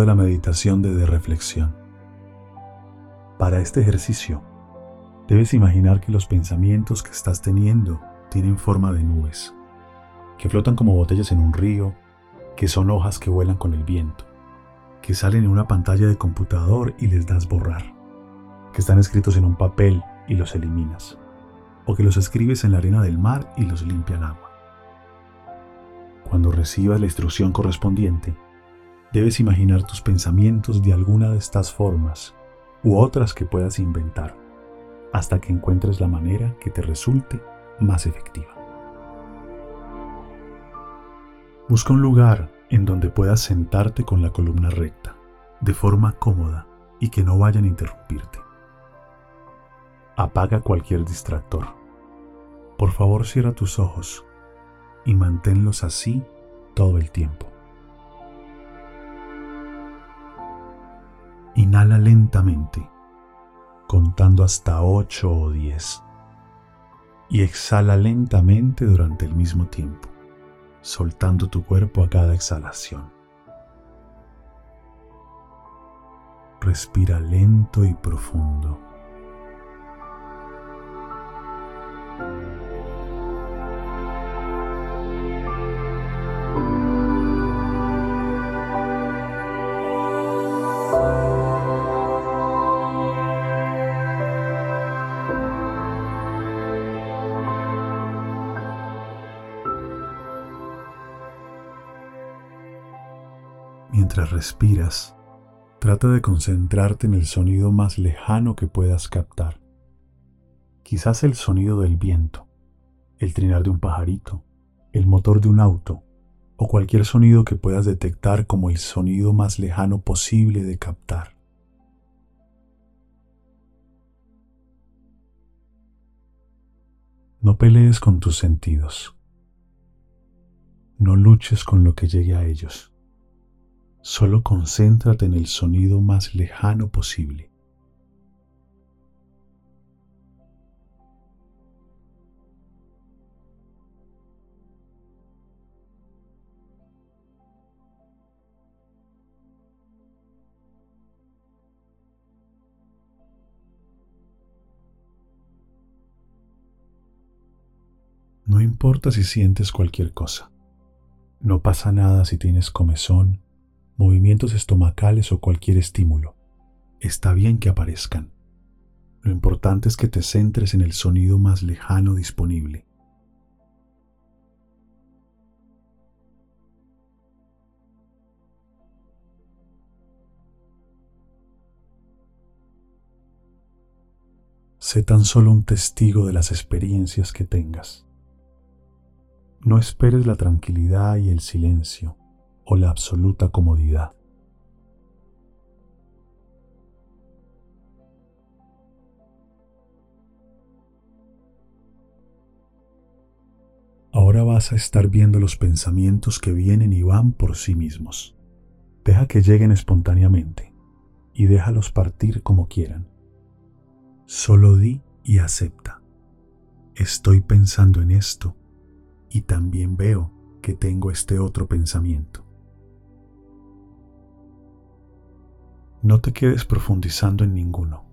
A la meditación de, reflexión. Para este ejercicio, debes imaginar que los pensamientos que estás teniendo tienen forma de nubes, que flotan como botellas en un río, que son hojas que vuelan con el viento, que salen en una pantalla de computador y les das borrar, que están escritos en un papel y los eliminas, o que los escribes en la arena del mar y los limpia el agua. Cuando recibas la instrucción correspondiente, debes imaginar tus pensamientos de alguna de estas formas u otras que puedas inventar, hasta que encuentres la manera que te resulte más efectiva. Busca un lugar en donde puedas sentarte con la columna recta, de forma cómoda y que no vayan a interrumpirte. Apaga cualquier distractor. Por favor cierra tus ojos y manténlos así todo el tiempo. Inhala lentamente, contando hasta 8 o 10. Y exhala lentamente durante el mismo tiempo, soltando tu cuerpo a cada exhalación. Respira lento y profundo. Respiras, trata de concentrarte en el sonido más lejano que puedas captar. Quizás el sonido del viento, el trinar de un pajarito, el motor de un auto o cualquier sonido que puedas detectar como el sonido más lejano posible de captar. No pelees con tus sentidos. No luches con lo que llegue a ellos. Solo concéntrate en el sonido más lejano posible. No importa si sientes cualquier cosa. No pasa nada si tienes comezón movimientos estomacales o cualquier estímulo. Está bien que aparezcan. Lo importante es que te centres en el sonido más lejano disponible. Sé tan solo un testigo de las experiencias que tengas. No esperes la tranquilidad y el silencio o la absoluta comodidad. Ahora vas a estar viendo los pensamientos que vienen y van por sí mismos. Deja que lleguen espontáneamente y déjalos partir como quieran. Solo di y acepta. Estoy pensando en esto y también veo que tengo este otro pensamiento. No te quedes profundizando en ninguno.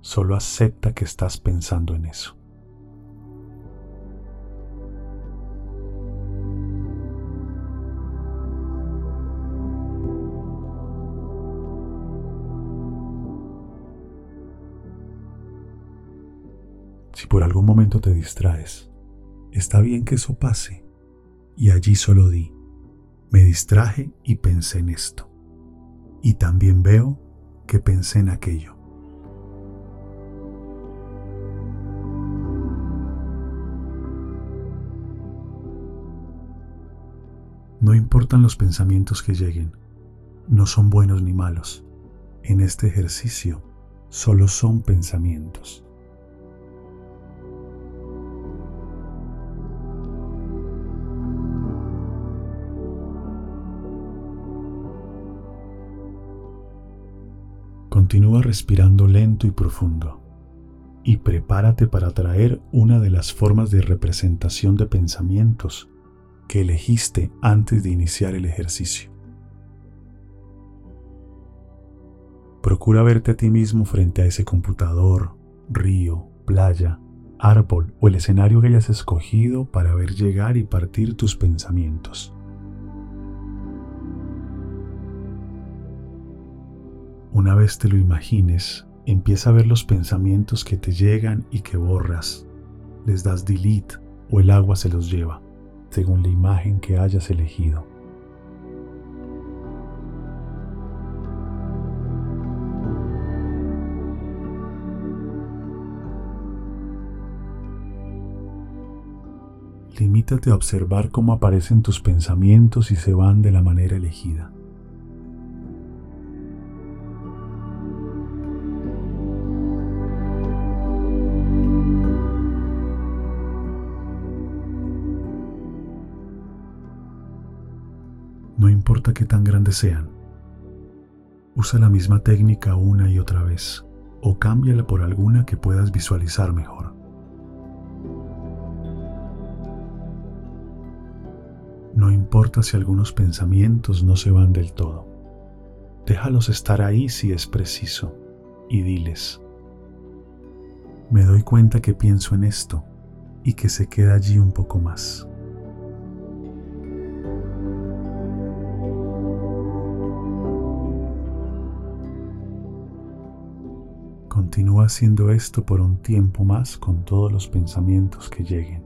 Solo acepta que estás pensando en eso. Si por algún momento te distraes, está bien que eso pase. Y allí solo di, me distraje y pensé en esto y también veo que pensé en aquello. No importan los pensamientos que lleguen, no son buenos ni malos. En este ejercicio solo son pensamientos. Continúa respirando lento y profundo y prepárate para traer una de las formas de representación de pensamientos que elegiste antes de iniciar el ejercicio. Procura verte a ti mismo frente a ese computador, río, playa, árbol o el escenario que hayas escogido para ver llegar y partir tus pensamientos. Una vez te lo imagines, empieza a ver los pensamientos que te llegan y que borras. Les das delete o el agua se los lleva, según la imagen que hayas elegido. Limítate a observar cómo aparecen tus pensamientos y se van de la manera elegida. Importa qué tan grandes sean. Usa la misma técnica una y otra vez o cámbiala por alguna que puedas visualizar mejor. No importa si algunos pensamientos no se van del todo. Déjalos estar ahí si es preciso y diles, me doy cuenta que pienso en esto y que se queda allí un poco más. Continúa haciendo esto por un tiempo más con todos los pensamientos que lleguen.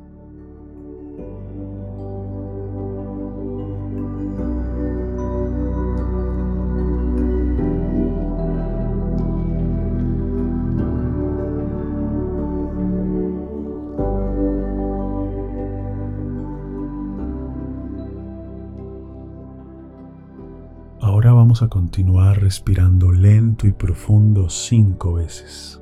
A continuar respirando lento y profundo cinco veces.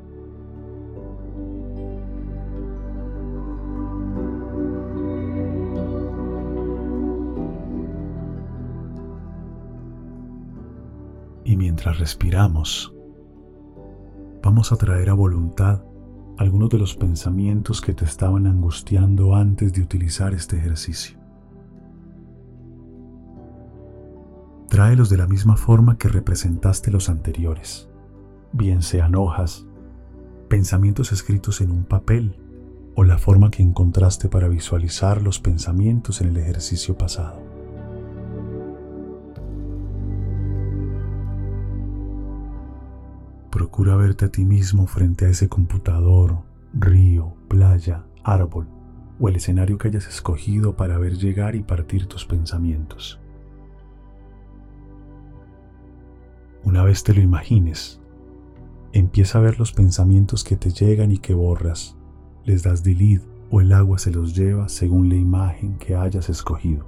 Y mientras respiramos, vamos a traer a voluntad algunos de los pensamientos que te estaban angustiando antes de utilizar este ejercicio. Tráelos de la misma forma que representaste los anteriores, bien sean hojas, pensamientos escritos en un papel o la forma que encontraste para visualizar los pensamientos en el ejercicio pasado. Procura verte a ti mismo frente a ese computador, río, playa, árbol o el escenario que hayas escogido para ver llegar y partir tus pensamientos. Una vez te lo imagines, empieza a ver los pensamientos que te llegan y que borras. Les das delete o el agua se los lleva según la imagen que hayas escogido.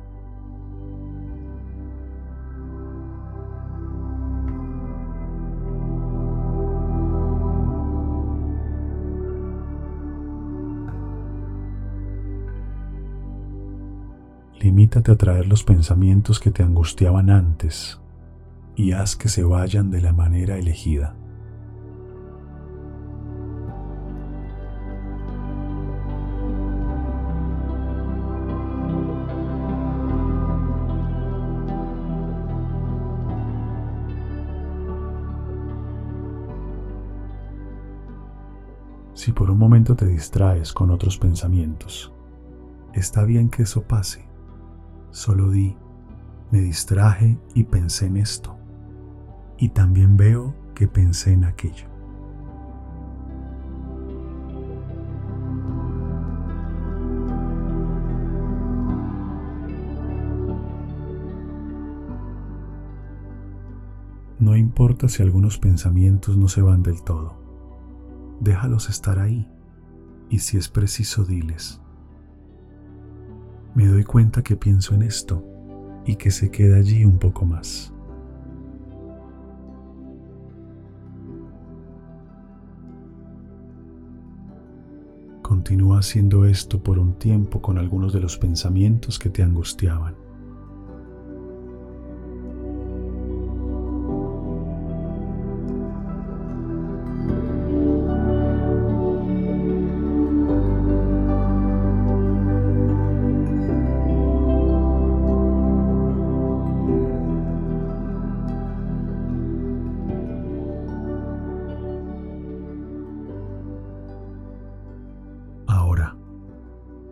Limítate a traer los pensamientos que te angustiaban antes y haz que se vayan de la manera elegida. Si por un momento te distraes con otros pensamientos, está bien que eso pase. Solo di, me distraje y pensé en esto y también veo que pensé en aquello. No importa si algunos pensamientos no se van del todo, déjalos estar ahí y si es preciso diles. Me doy cuenta que pienso en esto y que se queda allí un poco más. Continúa haciendo esto por un tiempo con algunos de los pensamientos que te angustiaban.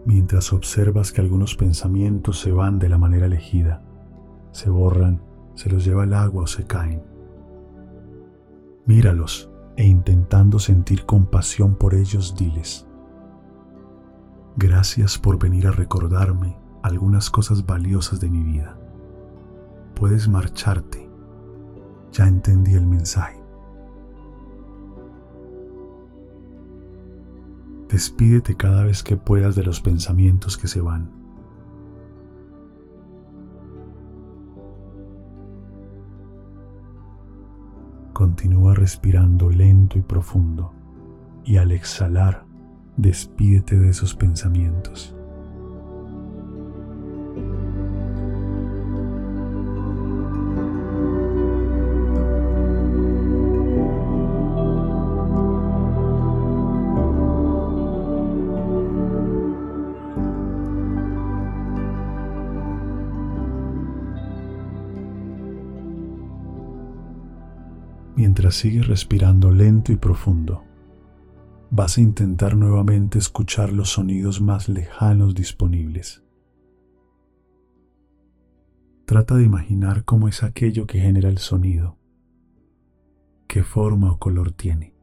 Mientras observas que algunos pensamientos se van de la manera elegida, se borran, se los lleva el agua o se caen. Míralos e intentando sentir compasión por ellos, diles, gracias por venir a recordarme algunas cosas valiosas de mi vida. Puedes marcharte, ya entendí el mensaje. Despídete cada vez que puedas de los pensamientos que se van. Continúa respirando lento y profundo y al exhalar, despídete de esos pensamientos. Sigues respirando lento y profundo, vas a intentar nuevamente escuchar los sonidos más lejanos disponibles. Trata de imaginar cómo es aquello que genera el sonido, qué forma o color tiene.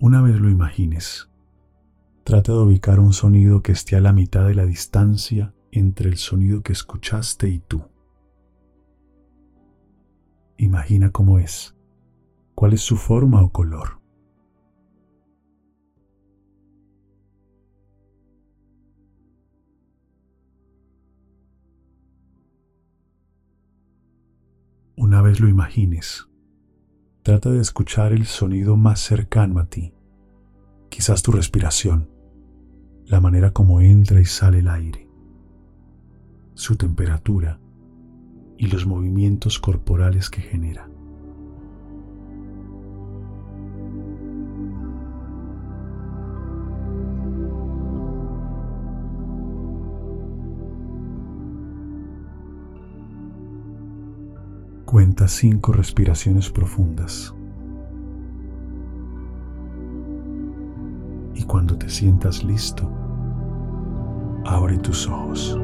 Una vez lo imagines, Trata de ubicar un sonido que esté a la mitad de la distancia entre el sonido que escuchaste y tú. Imagina cómo es, cuál es su forma o color. Una vez lo imagines, trata de escuchar el sonido más cercano a ti, quizás tu respiración la manera como entra y sale el aire, su temperatura y los movimientos corporales que genera. Cuenta cinco respiraciones profundas. Cuando te sientas listo, abre tus ojos.